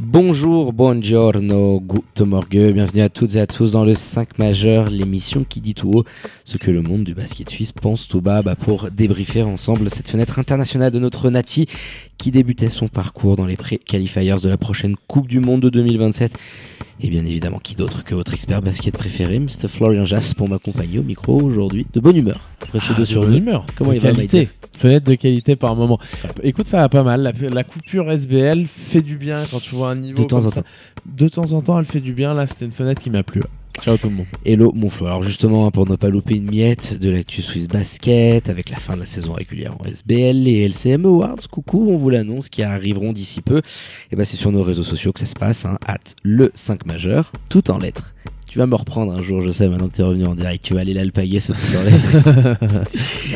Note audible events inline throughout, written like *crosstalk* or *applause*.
Bonjour, buongiorno, good morgue, bienvenue à toutes et à tous dans le 5 majeur, l'émission qui dit tout haut ce que le monde du basket suisse pense tout bas bah, pour débriefer ensemble cette fenêtre internationale de notre Nati qui débutait son parcours dans les pré-qualifiers de la prochaine Coupe du Monde de 2027. Et bien évidemment, qui d'autre que votre expert basket préféré, Mr. Florian Jass, pour m'accompagner au micro aujourd'hui. De bonne humeur. Après ce Ah, deux de sur humeur. Comment de il va, qualité. Maïté Fenêtre de qualité par moment. Écoute, ça va pas mal. La, la coupure SBL fait du bien quand tu vois un niveau. De temps en ça. temps. De temps en temps, elle fait du bien. Là, c'était une fenêtre qui m'a plu. Ciao tout le monde. Hello mon Flo. Alors justement, pour ne pas louper une miette de l'actu Swiss Basket, avec la fin de la saison régulière en SBL, les LCM Awards, coucou, on vous l'annonce, qui arriveront d'ici peu. Et ben c'est sur nos réseaux sociaux que ça se passe, hein, at le 5 majeur, tout en lettres. Tu vas me reprendre un jour, je sais, maintenant que t'es revenu en direct, tu vas aller l'alpaguer ce tout en lettres.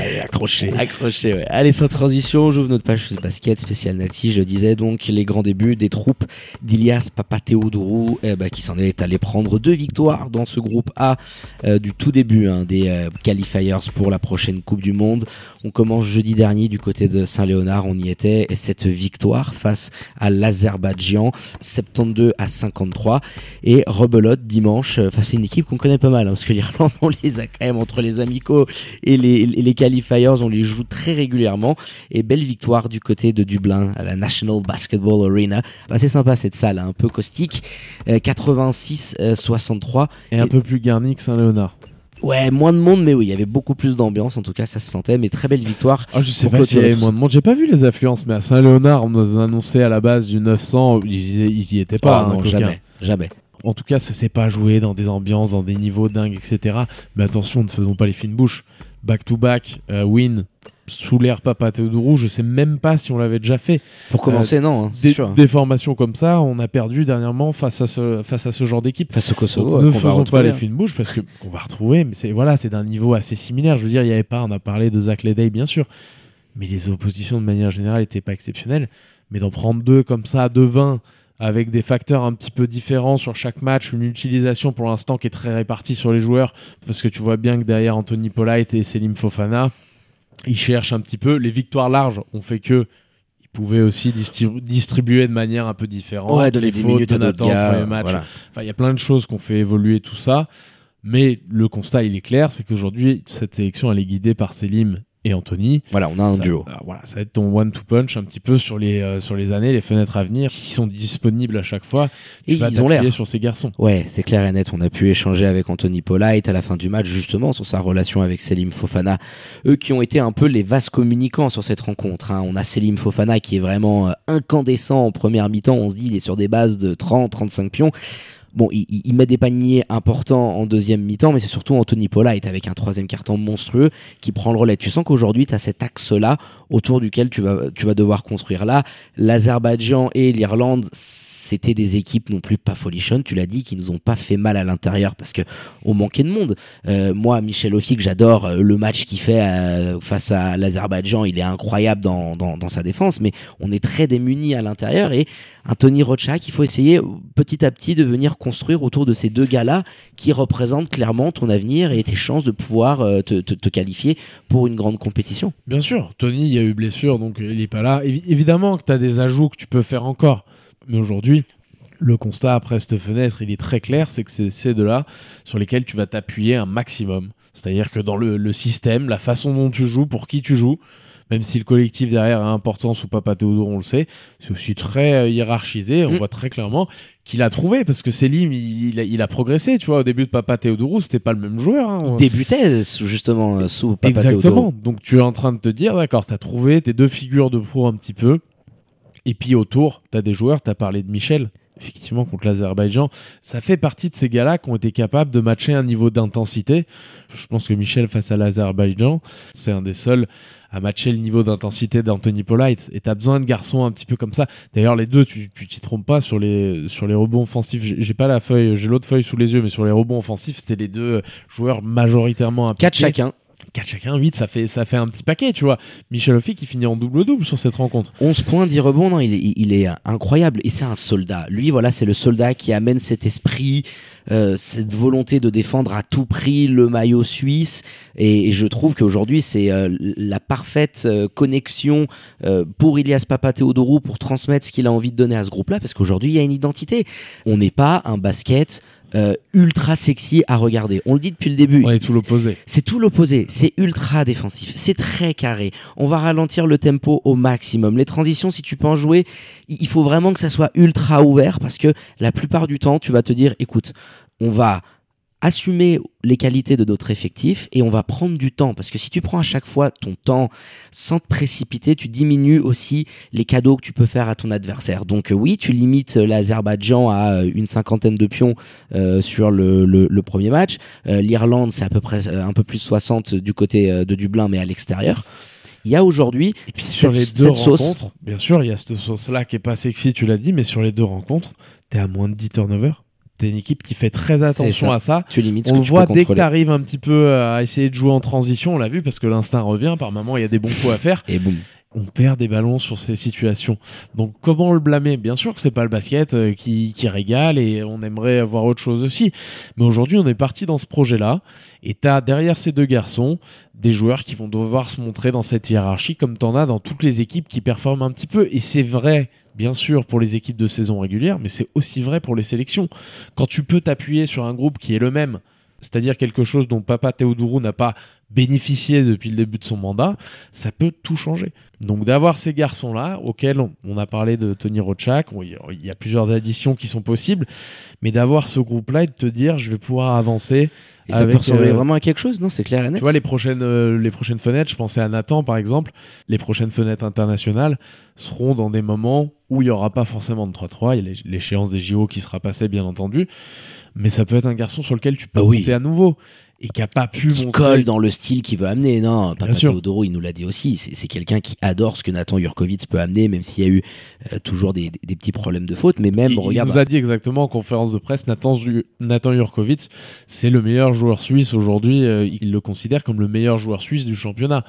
Allez, accroché. Accroché, ouais. Allez, sans transition, j'ouvre notre page Swiss Basket spécial Nati. Je disais donc les grands débuts des troupes d'Ilias Papatheodourou, eh ben, qui s'en est allé prendre deux victoires dans ce groupe A euh, du tout début hein, des euh, qualifiers pour la prochaine Coupe du Monde. On commence jeudi dernier du côté de Saint-Léonard, on y était, et cette victoire face à l'Azerbaïdjan, 72 à 53, et rebelote dimanche euh, face à une équipe qu'on connaît pas mal, hein, parce que l'Irlande, *laughs* on les a quand même entre les amicaux et les, et les qualifiers, on les joue très régulièrement, et belle victoire du côté de Dublin à la National Basketball Arena. Assez sympa cette salle, hein, un peu caustique, euh, 86-63. Et un peu plus garni que Saint-Léonard. Ouais, moins de monde, mais oui, il y avait beaucoup plus d'ambiance, en tout cas ça se sentait, mais très belle victoire. Ah, je sais pas s'il y avait moins de monde. J'ai pas vu les affluences, mais à Saint-Léonard, on nous a annoncé à la base du 900. Ils, y- ils y étaient pas. Ah hein, non, coquins. jamais, jamais. En tout cas, ça s'est pas joué dans des ambiances, dans des niveaux dingues, etc. Mais attention, ne faisons pas les fines bouches. Back to back, euh, win sous l'air Papa Théodourou, je sais même pas si on l'avait déjà fait. Pour commencer, non, hein, c'est Des, sûr. des formations comme ça, on a perdu dernièrement face à ce, face à ce genre d'équipe. Face au Kosovo, euh, ne qu'on va faisons pas les hein. fines bouches parce que qu'on va retrouver, mais c'est voilà, c'est d'un niveau assez similaire. Je veux dire, il y avait pas, on a parlé de Zach Ledey bien sûr, mais les oppositions de manière générale n'étaient pas exceptionnelles. Mais d'en prendre deux comme ça, deux 20 avec des facteurs un petit peu différents sur chaque match, une utilisation pour l'instant qui est très répartie sur les joueurs, parce que tu vois bien que derrière Anthony Polite et Selim Fofana, ils cherchent un petit peu. Les victoires larges ont fait que ils pouvaient aussi distribu- distribuer de manière un peu différente. Ouais, donner les des fautes minutes de à d'autres Nathan au gars. premier match. voilà. Enfin, il y a plein de choses qu'on fait évoluer tout ça. Mais le constat, il est clair, c'est qu'aujourd'hui, cette sélection, elle est guidée par Selim et Anthony. Voilà, on a un Ça- duo. alors voilà, ça va être ton one-two punch un petit peu sur les, euh, sur les années, les fenêtres à venir. S'ils sont disponibles à chaque fois, Et tu vas ils ont l'air. sur ces garçons. Ouais, c'est clair et net. On a pu échanger avec Anthony Polite à la fin du match, justement, sur sa relation avec Selim Fofana. Eux qui ont été un peu les vases communicants sur cette rencontre. hein. On a Selim Fofana qui est vraiment euh, incandescent en première mi-temps. On se dit, il est sur des bases de 30, 35 pions. Bon, il, il- met des paniers importants en deuxième mi-temps, mais c'est surtout Anthony Polite avec un troisième carton monstrueux qui prend le relais. Tu sens qu'aujourd'hui, tu as cet axe-là autour duquel tu vas, tu vas devoir construire. Là, l'Azerbaïdjan et l'Irlande, c'était des équipes non plus pas folichonnes, tu l'as dit, qui nous ont pas fait mal à l'intérieur parce que on manquait de monde. Euh, moi, Michel Offic, j'adore euh, le match qu'il fait euh, face à l'Azerbaïdjan, il est incroyable dans, dans, sa défense, mais on est très démunis à l'intérieur et un Tony Rochak, il faut essayer petit à petit de venir construire autour de ces deux gars-là qui représentent clairement ton avenir et tes chances de pouvoir te, te, qualifier pour une grande compétition. Bien sûr, Tony, il y a eu blessure, donc il est pas là. Évi- évidemment que tu as des ajouts que tu peux faire encore. Mais aujourd'hui, le constat après cette fenêtre, il est très clair, c'est que c'est ces deux-là sur lesquels tu vas t'appuyer un maximum. C'est-à-dire que dans le, le système, la façon dont tu joues, pour qui tu joues, même si le collectif derrière a importance ou Papa Théodore, on le sait, c'est aussi très euh, hiérarchisé. On Mm. voit très clairement qu'il a trouvé, parce que Selim, il, il a, il a progressé. Tu vois, au début de Papa Théodoro, c'était pas le même joueur. hein. Il débutait sous- justement sous Papa Exactement. Donc tu es en train de te dire, d'accord, tu as trouvé tes deux figures de pro un petit peu. Et puis autour, tu as des joueurs, tu as parlé de Michel. effectivement contre l'Azerbaïdjan, ça fait partie de ces gars-là qui ont été capables de matcher un niveau d'intensité. Je pense que Michel face à l'Azerbaïdjan, c'est un des seuls à matcher le niveau d'intensité d'Anthony Polite. Et tu as besoin de garçons un petit peu comme ça. D'ailleurs, les deux, tu t'y trompes pas sur les, sur les rebonds offensifs. J'ai pas la feuille, j'ai l'autre feuille sous les yeux, mais sur les rebonds offensifs, c'est les deux joueurs majoritairement impliqués. 4 chacun. 4 chacun, 8, ça fait, ça fait un petit paquet, tu vois. Michel Offi qui finit en double-double sur cette rencontre. 11 points, 10 rebonds, non, il est, il est incroyable. Et c'est un soldat. Lui, voilà, c'est le soldat qui amène cet esprit, euh, cette volonté de défendre à tout prix le maillot suisse. Et, je trouve qu'aujourd'hui, c'est euh, la parfaite euh, connexion pour Ilias Papatheodorou pour transmettre ce qu'il a envie de donner à ce groupe-là, parce qu'aujourd'hui, il y a une identité. On n'est pas un basket euh, ultra sexy à regarder. On le dit depuis le début. Ouais, tout l'opposé. C'est tout l'opposé. C'est ultra défensif. C'est très carré. On va ralentir le tempo au maximum. Les transitions, si tu peux en jouer, il faut vraiment que ça soit ultra ouvert parce que la plupart du temps, tu vas te dire, écoute, on va assumer les qualités de notre effectif et on va prendre du temps parce que si tu prends à chaque fois ton temps sans te précipiter, tu diminues aussi les cadeaux que tu peux faire à ton adversaire. Donc euh, oui, tu limites l'Azerbaïdjan à euh, une cinquantaine de pions euh, sur le, le, premier match. L'Irlande, c'est à peu près un peu plus 60 du côté de Dublin, mais à l'extérieur. Il y a aujourd'hui sur les deux rencontres, bien sûr, il y a cette sauce-là qui est pas sexy, tu l'as dit, mais sur les deux rencontres, tu es à moins de 10 turnovers c'est une équipe qui fait très attention à ça. Tu limites on le voit dès que tu arrives un petit peu à essayer de jouer en transition, on l'a vu parce que l'instinct revient, par moment il y a des bons coups à faire. Et boum on perd des ballons sur ces situations. Donc comment le blâmer? Bien sûr que c'est pas le basket euh, qui, qui, régale et on aimerait avoir autre chose aussi. Mais aujourd'hui on est parti dans ce projet-là et tu derrière ces deux garçons des joueurs qui vont devoir se montrer dans cette hiérarchie comme tu en as dans toutes les équipes qui performent un petit peu. Et c'est vrai bien sûr pour les équipes de saison régulière, mais c'est aussi vrai pour les sélections. Quand tu peux t'appuyer sur un groupe qui est le même, c'est-à-dire quelque chose dont Papa Théodourou n'a pas bénéficié depuis le début de son mandat, ça peut tout changer. Donc d'avoir ces garçons-là, auxquels on, a parlé de Tony Rochak, il y a plusieurs additions qui sont possibles, mais d'avoir ce groupe-là et de te dire je vais pouvoir avancer et ça peut ressembler euh, vraiment à quelque chose, non C'est clair et net. Tu vois, les prochaines, euh, les prochaines fenêtres, je pensais à Nathan par exemple, les prochaines fenêtres internationales seront dans des moments où il n'y aura pas forcément de 3-3. Il y a l'échéance des JO qui sera passée, bien entendu. Mais ça peut être un garçon sur lequel tu peux ah monter à nouveau et qui a pas pu qui colle dans le style qu'il veut amener. Non, Papa Teodoro, il nous l'a dit aussi. C'est quelqu'un qui adore ce que Nathan Jurkovic peut amener, même s'il y a eu euh, toujours des, des, petits problèmes de faute. Mais même, il, regarde. Il nous a dit exactement en conférence de presse, Nathan, Nathan Jurkovic, c'est le meilleur joueur suisse aujourd'hui. Euh, il le considère comme le meilleur joueur suisse du championnat.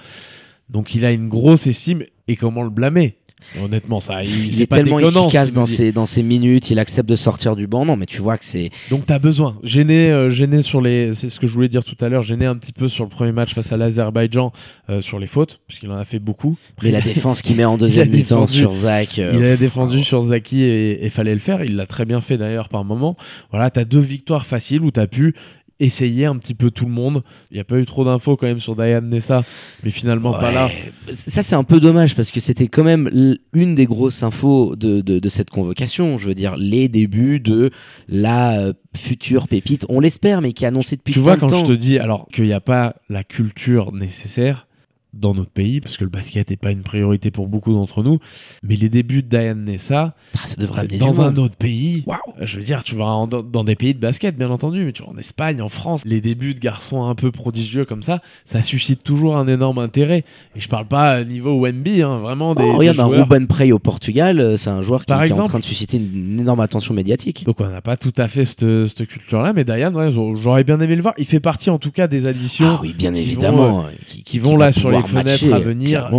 Donc il a une grosse estime et comment le blâmer Honnêtement, ça, il, est, tellement efficace dans ses, dans ses minutes, il accepte de sortir du banc. Non, mais tu vois que c'est. Donc t'as besoin. Gêné, euh, gêné sur les. C'est ce que je voulais dire tout à l'heure. Gêné un petit peu sur le premier match face à l'Azerbaïdjan euh, sur les fautes, puisqu'il en a fait beaucoup. Mais la *laughs* défense qu'il met en deuxième mi-temps sur Zach. Euh, il a défendu sur Zaki et, et fallait le faire. Il l'a très bien fait d'ailleurs par moment. Voilà, t'as deux victoires faciles où t'as pu essayer un petit peu tout le monde. Il n'y a pas eu trop d'infos quand même sur Diane Nessa, mais finalement pas là. Ça c'est un peu dommage parce que c'était quand même une des grosses infos de, de, cette convocation. Je veux dire, les débuts de la euh, future pépite, on l'espère, mais qui est annoncée depuis Tu vois, quand je te dis alors qu'il n'y a pas la culture nécessaire, dans notre pays, parce que le basket n'est pas une priorité pour beaucoup d'entre nous. Mais les débuts de Diane Nessa, ah, ça devrait dans un autre pays, je veux dire, tu vas dans, des pays de basket, bien entendu, mais tu vas en Espagne, en France, les débuts de garçons un peu prodigieux comme ça, ça suscite toujours un énorme intérêt. Et je parle pas niveau Wemby, hein, vraiment des. Oh, regarde, un Ruben Prey au Portugal, euh, c'est un joueur qui, est en train de susciter une, énorme attention médiatique. Donc on n'a pas tout à fait cette, cette culture-là, mais Diane, j'aurais bien aimé le voir. Il fait partie en tout cas des additions. Ah oui, bien évidemment. Euh, qui, vont là sur les fenêtres à venir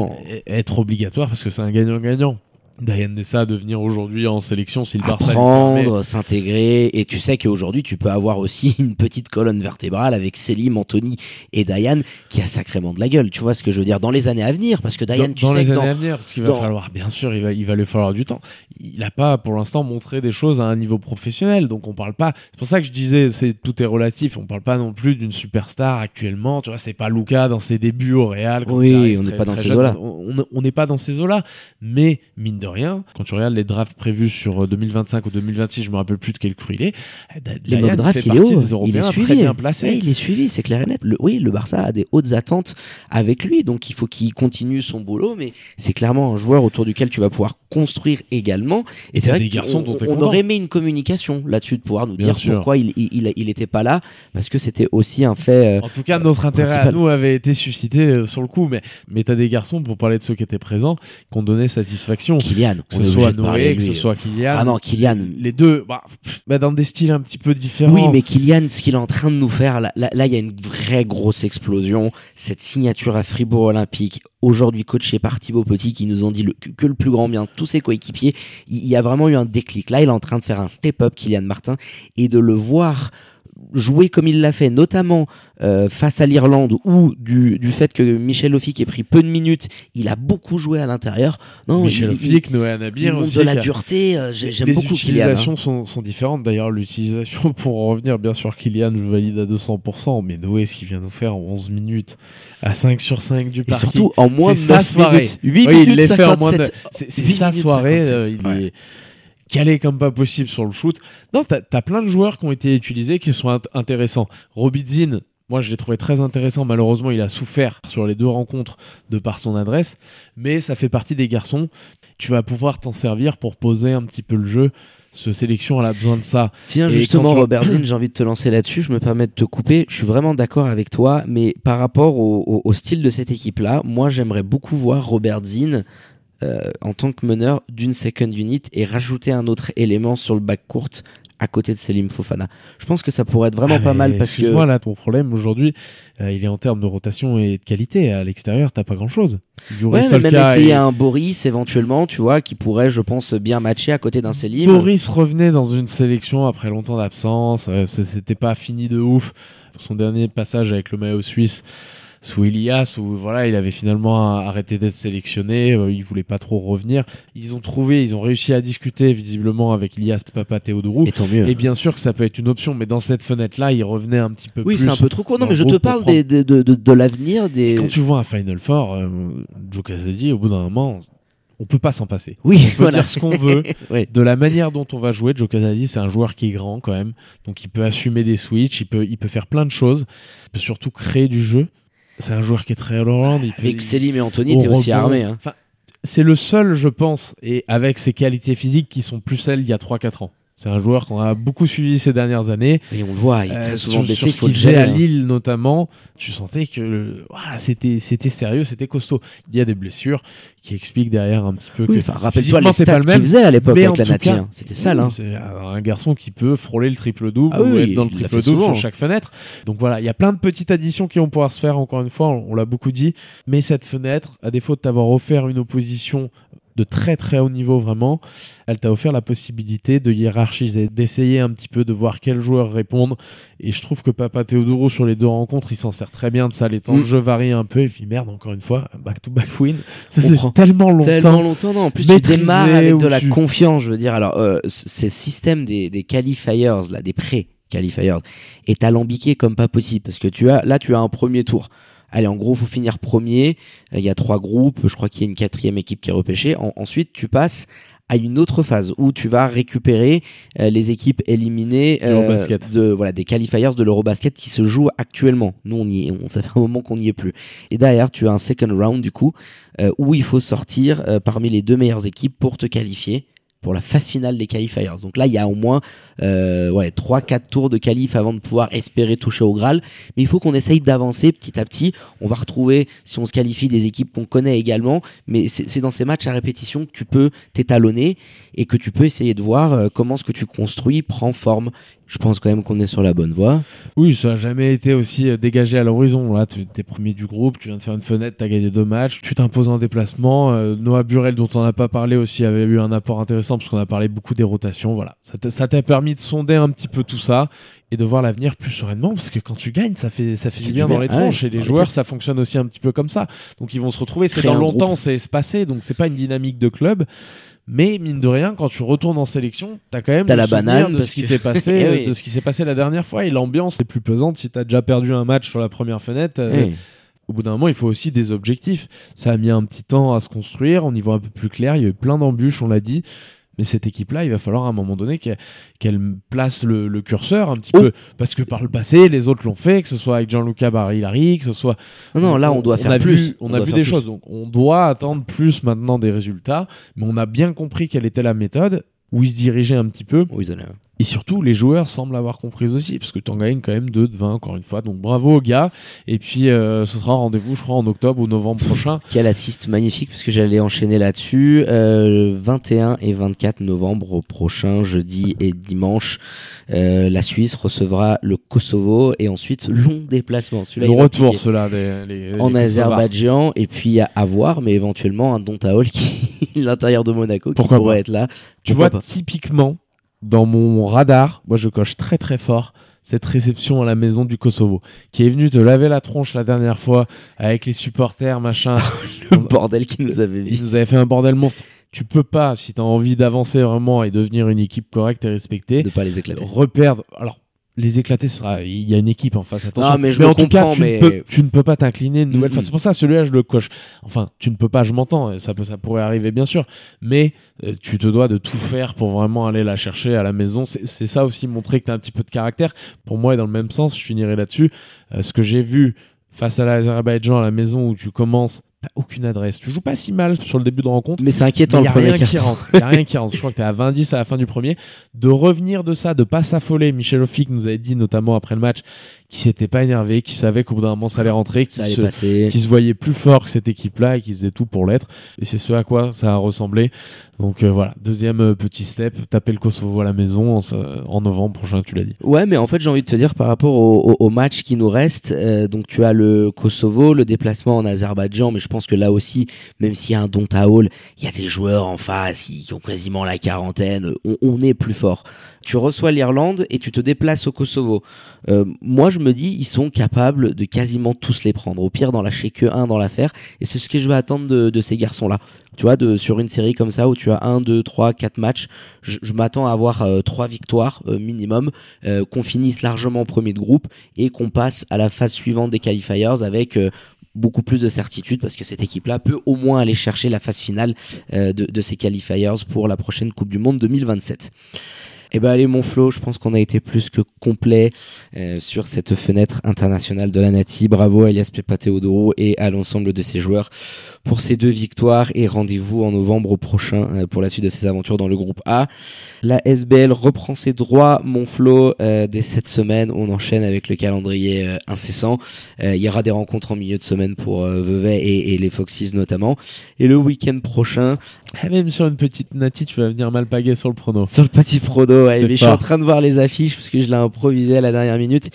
être obligatoire parce que c'est un gagnant-gagnant. Diane Nessa de venir aujourd'hui en sélection si le Barça apprendre, s'intégrer et tu sais qu'aujourd'hui tu peux avoir aussi *laughs* une petite colonne vertébrale avec Selim, Anthony et Diane qui a sacrément de la gueule. Tu vois ce que je veux dire? Dans les années à venir parce que Diane, tu dans les années à venir parce qu'il va falloir bien sûr il va il va lui falloir du temps. Il n'a pas pour l'instant montré des choses à un niveau professionnel donc on parle pas. C'est pour ça que je disais c'est tout est relatif. On parle pas non plus d'une superstar actuellement. Tu vois c'est pas Luca dans ses débuts au Real. Oui on n'est pas dans ces eaux là. On n'est pas dans ces eaux là mais mine de rien, quand tu regardes les drafts prévus sur 2025 ou 2026, je me rappelle plus de quel cru il est. Les mock drafts, il est haut. il est suivi. Très bien placé. il est suivi, c'est clair et net. Le, oui, le Barça a des hautes attentes avec lui, donc il faut qu'il continue son boulot, mais c'est clairement un joueur autour duquel tu vas pouvoir construire également. Et c'est vrai des garçons dont on, aurait aimé une communication là-dessus de pouvoir nous dire pourquoi il, il, il, était pas là, parce que c'était aussi un fait. Euh, en tout cas, notre intérêt à nous avait été suscité euh, sur le coup, mais mais t'as des garçons pour parler de ceux qui étaient présents qui ont donné satisfaction. Kylian, que ce soit Noé, que ce soit Kylian. Ah non, Kylian. Les deux, bah, bah, dans des styles un petit peu différents. Oui, mais Kylian, ce qu'il est en train de nous faire, là, il y a une vraie grosse explosion. Cette signature à Fribourg Olympique, aujourd'hui coaché par Thibaut Petit, qui nous ont dit le, que le plus grand bien, tous ses coéquipiers, il y a vraiment eu un déclic. Là, il est en train de faire un step-up, Kylian Martin, et de le voir jouer comme il l'a fait, notamment euh, face à l'Irlande, ou du, du fait que Michel Ofic ait pris peu de minutes, il a beaucoup joué à l'intérieur. Non, Michel Ofic, Noé Nabir aussi. de la dureté, euh, j'aime beaucoup Les utilisations sont, sont, différentes. D'ailleurs, l'utilisation, *laughs* pour en revenir, bien sûr, Kylian, je valide à 200%, mais Noé, ce qu'il vient nous faire en 11 minutes, à 5 sur 5 du parcours. surtout en moins de sa soirée. 8 oui, minutes, il fait en moins de... C'est sa soirée, euh, il est calé comme pas possible sur le shoot. Non, t'as as plein de joueurs qui ont été utilisés qui sont intéressants. Robidzin, moi je l'ai trouvé très intéressant. Malheureusement, il a souffert sur les deux rencontres de par son adresse, mais ça fait partie des garçons. Tu vas pouvoir t'en servir pour poser un petit peu le jeu. Ce sélection, elle a besoin de ça. Tiens, justement, Robert j'ai envie de te lancer là-dessus. Je me permets de te couper. Je suis vraiment d'accord avec toi, mais par rapport au, style de cette équipe-là, moi, j'aimerais beaucoup voir Robert Zinn euh, en tant que meneur d'une second unit et rajouter un autre élément sur le back court à côté de Selim Fofana. Je pense que ça pourrait être vraiment ah, pas mal parce que. Moi là, ton problème aujourd'hui, euh, il est en termes de rotation et de qualité. À l'extérieur, t'as pas grand chose. Ouais, mais même essayer un Boris éventuellement, tu vois, qui pourrait, je pense, bien matcher à côté d'un Selim. Boris revenait dans une sélection après longtemps d'absence. Euh, c'était pas fini de ouf. Son dernier passage avec le maillot suisse sous Elias où voilà il avait finalement arrêté d'être sélectionné euh, il voulait pas trop revenir ils ont trouvé ils ont réussi à discuter visiblement avec Elias Papa Théodorou et, bien sûr que ça peut être une option mais dans cette fenêtre là il revenait un petit peu oui, plus oui c'est un peu trop court non mais je te parle des, de, de, de, l'avenir des quand tu vois un Final Four euh, Joe Casady au bout d'un moment on peut pas s'en passer. Oui, on peut dire ce qu'on veut. *laughs* De la manière dont on va jouer, Joe Casady, c'est un joueur qui est grand quand même. Donc il peut assumer des switches, il peut, il peut faire plein de choses. Il peut surtout créer du jeu. C'est un joueur qui est très all Avec Selim et Anthony, t'es aussi armé. Hein. c'est le seul, je pense, et avec ses qualités physiques qui sont plus celles il y a 3-4 ans. C'est un joueur qu'on a beaucoup suivi ces dernières années. Et on le voit, il est très euh, souvent blessé. Sur ce qu'il à Lille notamment, tu sentais que c'était c'était sérieux, c'était costaud. Il y a des blessures qui expliquent derrière un petit peu que rappelle-toi les stats qu'il faisait à l'époque avec la. Hein. C'était ça là. C'est un garçon qui peut frôler le triple double ah ou être dans le triple double sur chaque fenêtre. Donc voilà, il y a plein de petites additions qui vont pouvoir se faire. Encore une fois, on l'a beaucoup dit. Mais cette fenêtre, à défaut de t'avoir offert une opposition de très très haut niveau vraiment. Elle t'a offert la possibilité de hiérarchiser, d'essayer un petit peu de voir quels joueurs répondent. Et je trouve que Papa Teodoro sur les deux rencontres, il s'en sert très bien de ça. Les temps de mm. jeu varient un peu. Et puis merde, encore une fois, back to back win. Ça fait tellement longtemps. Tellement longtemps, non. En plus, tu démarres avec de la confiance, je veux dire. Alors, euh, ces systèmes des, des qualifiers, là, des pré-qualifiers, est alambiqué comme pas possible. Parce que tu as, là, tu as un premier tour allez, en gros, faut finir premier. Euh, il y a trois groupes. Je crois qu'il y a une quatrième équipe qui est repêchée. ensuite, tu passes à une autre phase où tu vas récupérer euh, les équipes éliminées euh, de voilà des qualifiers de l'Eurobasket qui se jouent actuellement. Nous on y est, on ça fait un moment qu'on n'y est plus. Et derrière tu as un second round du coup où il faut sortir parmi les deux meilleures équipes pour te qualifier pour la phase finale des qualifiers. Donc là, il y a au moins euh, ouais, 3-4 tours de qualif avant de pouvoir espérer toucher au Graal. Mais il faut qu'on essaye d'avancer petit à petit. On va retrouver, si on se qualifie, des équipes qu'on connaît également. Mais c'est dans ces matchs à répétition que tu peux t'étalonner et que tu peux essayer de voir euh, comment ce que tu construis prend forme je pense quand même qu'on est sur la bonne voie. Oui, ça n'a jamais été aussi euh, dégagé à l'horizon. Là, tu es premier du groupe, tu viens de faire une fenêtre, tu as gagné deux matchs, tu t'imposes en déplacement. Noah Burel, dont on n'a pas parlé aussi, avait eu un apport intéressant parce qu'on a parlé beaucoup des rotations. Voilà, ça t'a permis de sonder un petit peu tout ça et de voir l'avenir plus sereinement parce que quand tu gagnes, ça fait, ça fait du bien dans les tronches et les joueurs, ça fonctionne aussi un petit peu comme ça. Donc ils vont se retrouver, c'est dans longtemps, c'est passé, donc c'est pas une dynamique de club. Mais mine de rien, quand tu retournes en sélection, t'as quand même as la banane de ce qui t'est passé, *laughs* eh de ce qui s'est passé la dernière fois. Et l'ambiance est plus pesante si t'as déjà perdu un match sur la première fenêtre. Euh, au bout d'un moment, il faut aussi des objectifs. Ça a mis un petit temps à se construire, on y voit un peu plus clair, il y a eu plein d'embûches, on l'a dit. Mais cette équipe-là, il va falloir à un moment donné qu'elle place le, le curseur un petit Oh. peu. Parce que par le passé, les autres l'ont fait, que ce soit avec Gianluca Barilari, que ce soit Non, non, là, on doit faire a plus. Vu, on, a vu des plus. choses. Donc, on doit attendre plus maintenant des résultats. Mais on a bien compris quelle était la méthode, où ils se dirigeaient un petit peu. Oui, ils en ont- Et surtout, les joueurs semblent avoir compris aussi, parce que tu en gagnes quand même 2 de 20, encore une fois. Donc bravo aux gars. Et puis, euh, ce sera rendez-vous, je crois, en octobre ou novembre prochain. *laughs* Quel assist magnifique, parce que j'allais enchaîner là-dessus. Euh, 21 et 24 novembre prochain, jeudi et dimanche, euh, la Suisse recevra le Kosovo et ensuite long déplacement. Celui-là, Le retour, les, les en Kosovars. Azerbaïdjan et puis à, à voir, mais éventuellement un Dontaol qui *laughs* l'intérieur de Monaco Pourquoi qui pourrait pas. être là. Tu Pourquoi vois, pas. typiquement, dans mon radar, moi je coche très très fort cette réception à la maison du Kosovo, qui est venu te laver la tronche la dernière fois avec les supporters, machin. *laughs* le bordel qui nous avait Ils vu. nous avaient fait un bordel monstre. Tu peux pas, si tu as envie d'avancer vraiment et devenir une équipe correcte et respectée, De pas les éclater. reperdre. Alors, les éclater, sera... il y a une équipe en face. Attention. Non, mais je le en tout cas, comprends, tu, mais- ne peux, tu ne peux pas t'incliner une nouvelle fois. C'est pour ça, celui-là, je le coche. Enfin, tu ne peux pas, je m'entends. et Ça, peut, ça pourrait arriver, bien sûr. Mais euh, tu te dois de tout faire pour vraiment aller la chercher à la maison. C'est c'est ça aussi, montrer que tu as un petit peu de caractère. Pour moi, et dans le même sens, je finirai là-dessus. Euh, ce que j'ai vu face à l'Azerbaïdjan à la maison où tu commences, aucune adresse. Tu joues pas si mal sur le début de rencontre. Mais c'est inquiétant le premier rien qui rentre. Il a rien qui rentre. Je crois que tu es à 20-10 à la fin du premier. De revenir de ça, de pas s'affoler. Michel Offic nous avait dit, notamment après le match, qu'il s'était pas énervé, qu'il savait qu'au bout d'un moment ça allait rentrer, allait se, passer. qu'il se voyait plus fort que cette équipe-là et qu'il faisait tout pour l'être. Et c'est ce à quoi ça a ressemblé. Donc euh, voilà, deuxième euh, petit step, taper le Kosovo à la maison en, en novembre prochain, tu l'as dit. Ouais, mais en fait, j'ai envie de te dire par rapport au, au- au match qui nous reste, euh, donc tu as le Kosovo, le déplacement en Azerbaïdjan, mais je pense que là aussi, même s'il y a un Dontaol, il y a des joueurs en face qui, qui ont quasiment la quarantaine, on, on est plus fort. Tu reçois l'Irlande et tu te déplaces au Kosovo. Euh, moi, je me dis, ils sont capables de quasiment tous les prendre. Au pire, d'en lâcher que un dans l'affaire, et c'est ce que je vais attendre de, ces garçons-là. Tu vois, sur une série comme ça où tu as un, deux, trois, quatre matchs, je, m'attends à avoir euh, trois victoires euh, minimum euh, qu'on finisse largement premier de groupe et qu'on passe à la phase suivante des qualifiers avec euh, beaucoup plus de certitude parce que cette équipe-là peut au moins aller chercher la phase finale de, de ces qualifiers pour la prochaine Coupe du Monde 2027. Eh ben allez mon Flo, je pense qu'on a été plus que complet euh, sur cette fenêtre internationale de la Nati. Bravo à Elias Teodoro et à l'ensemble de ses joueurs pour ces deux victoires et rendez-vous en novembre prochain euh, pour la suite de ses aventures dans le groupe A. La SBL reprend ses droits, mon Flo, euh, dès cette semaine. On enchaîne avec le calendrier euh, incessant. Euh, il y aura des rencontres en milieu de semaine pour euh, Vevey et, et les Foxys notamment. Et le week-end prochain, Ah, Même sur une petite Nati, tu vas venir mal paguer sur le prono. sur le petit prono, ouais, mais je suis en train de voir les affiches parce que je l'ai improvisé à la dernière minute.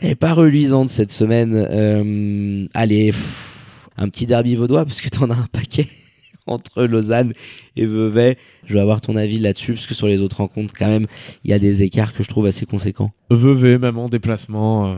Elle est pas reluisante cette semaine. Euh, allez, pff, un petit derby vaudois parce que t'en as un paquet *laughs* entre Lausanne et Vevey. Je vais avoir ton avis là-dessus parce que sur les autres rencontres, quand même, il y a des écarts que je trouve assez conséquents. Vevey, même en déplacement. Euh,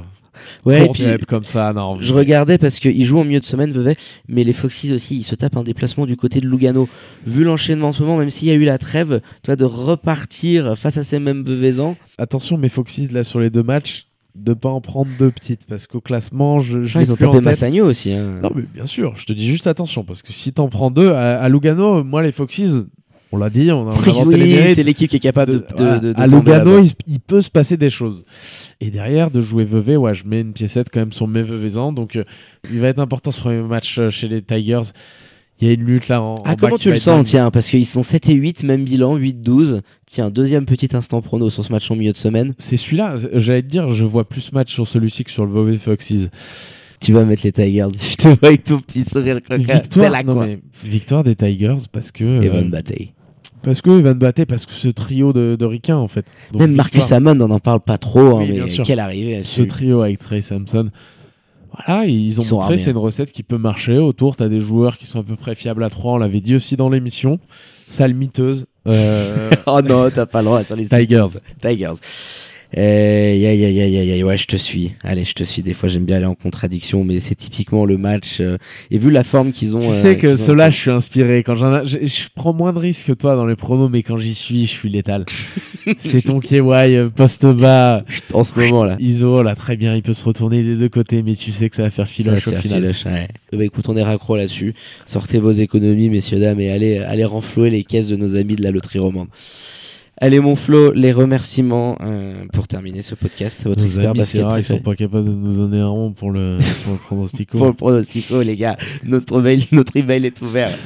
Ouais, et court puis, dep comme ça, non. je regardais parce qu'ils jouent en milieu de semaine, Vevey, mais les Foxys aussi, ils se tapent un déplacement du côté de Lugano. Vu l'enchaînement en ce moment, même s'il y a eu la trêve, tu vois, de repartir face à ces mêmes Veveysans, Attention, mes Foxys, là, sur les deux matchs, de pas en prendre deux petites, parce qu'au classement, je, je Ah, ils ont tapé. Massagno aussi. Hein. Non, mais bien sûr, je te dis juste attention, parce que si t'en prends deux, à, à Lugano, moi, les Foxys, on l'a dit, on a, Oui, c'est l'équipe qui est capable de, De- de, à- de- Lugano, il, il peut se passer des choses. Et derrière, de jouer Vevey, ouais, je mets une piécette quand même sur mes Veveysans. Donc, euh, il va être important ce premier match euh, chez les Tigers. Il y a une lutte là en. Ah, comment tu le sens. Tiens, parce qu'ils sont 7 et 8, même bilan, 8-12. Tiens, deuxième petit instant prono sur ce match en milieu de semaine. C'est celui-là. J'allais te dire, je vois plus match sur celui-ci que sur le Vevey Foxes. Tu vas mettre les Tigers. Je te vois avec ton petit sourire coquin. Victoire, non, mais victoire des Tigers parce que. euh, Evan Bataille. Parce que Evan Batté, parce que ce trio de, de ricains en fait. Donc, Même Marcus victoire. Hammond, on n'en parle pas trop, hein, Oui, mais quelle arrivée ce trio avec Trey Sampson. Voilà, ils ont Ils montré c'est une recette qui peut marcher. Autour, tu as des joueurs qui sont à peu près fiables à 3, on l'avait dit aussi dans l'émission. Sale miteuse. Euh, *laughs* oh non, t'as pas le droit sur les Tigers. Tigers. Aïe, aïe, aïe, aïe, aïe, aïe, ouais, je te suis. Allez, je te suis. Des fois, j'aime bien aller en contradiction, mais c'est typiquement le match. euh, et vu la forme qu'ils ont. Tu euh, sais que qu'ils ont- je suis inspiré. Quand j'en je, je prends moins de risques que toi dans les pronos, mais quand j'y suis, je suis létal. *laughs* c'est ton KY, euh, poste bas, En ce moment, là. ISO, là, très bien, il peut se retourner des deux côtés, mais tu sais que ça va faire Ça va filoche au faire final. filoche, ouais. Eh ben, écoute, on est raccro là-dessus. Sortez vos économies, messieurs, dames, et allez, allez renflouer les caisses de nos amis de la loterie romande. Allez, mon Flo, les remerciements euh, pour terminer ce podcast. Votre Nos expert amis, c'est basket rare, ils sont pas capables de nous donner un rond pour le, *laughs* pour le pronostico. Pour le pronostico, les gars, notre mail, notre email est ouvert. *laughs*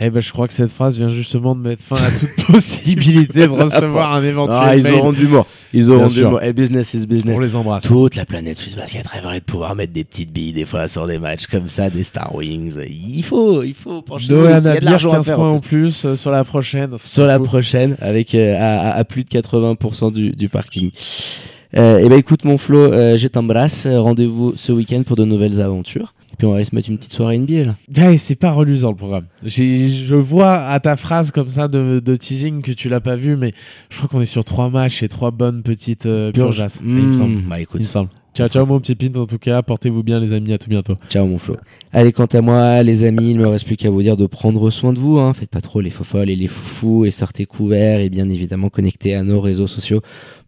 Eh ben, je crois que cette phrase vient justement de mettre fin à toute *laughs* possibilité de recevoir un éventuel Ah, ils mail. auront du mot. Ils Bien auront du sûr. mot. Et business is business. On les embrasse. Toute la planète Suisse Basket rêverait de pouvoir mettre des petites billes des fois sur des matchs comme ça, des Star Wings. Il faut, il faut pencher. Il y a de Anabir, l'argent à 15 faire points en en plus. plus euh, sur la prochaine. Sur la prochaine, avec euh, à, à- plus de 80% du, du parking. Euh, et ben écoute mon Flo, euh, je t'embrasse. Euh, Rendez-vous ce week-end pour de nouvelles aventures. Et puis on va aller se mettre une petite soirée NBA là. Ouais, c'est pas reluisant le programme. Je vois à ta phrase comme ça de, de teasing que tu l'as pas vu, mais je crois qu'on est sur trois matchs et trois bonnes petites euh, purges. il me semble. Mmh, bah écoute, Il me semble. Ciao, ciao, mon petit pint en tout cas. Portez-vous bien, les amis. À tout bientôt. Ciao mon Flo. Allez, quant à moi, les amis, il me reste plus qu'à vous dire de prendre soin de vous. Hein. Faites pas trop les fofolles et les foufous et sortez couverts et bien évidemment connectez à nos réseaux sociaux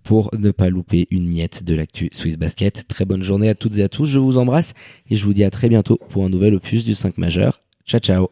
pour ne pas louper une miette de l'actu Swiss Basket. Très bonne journée à toutes et à tous. Je vous embrasse et je vous dis à très bientôt pour un nouvel opus du 5 majeur. Ciao ciao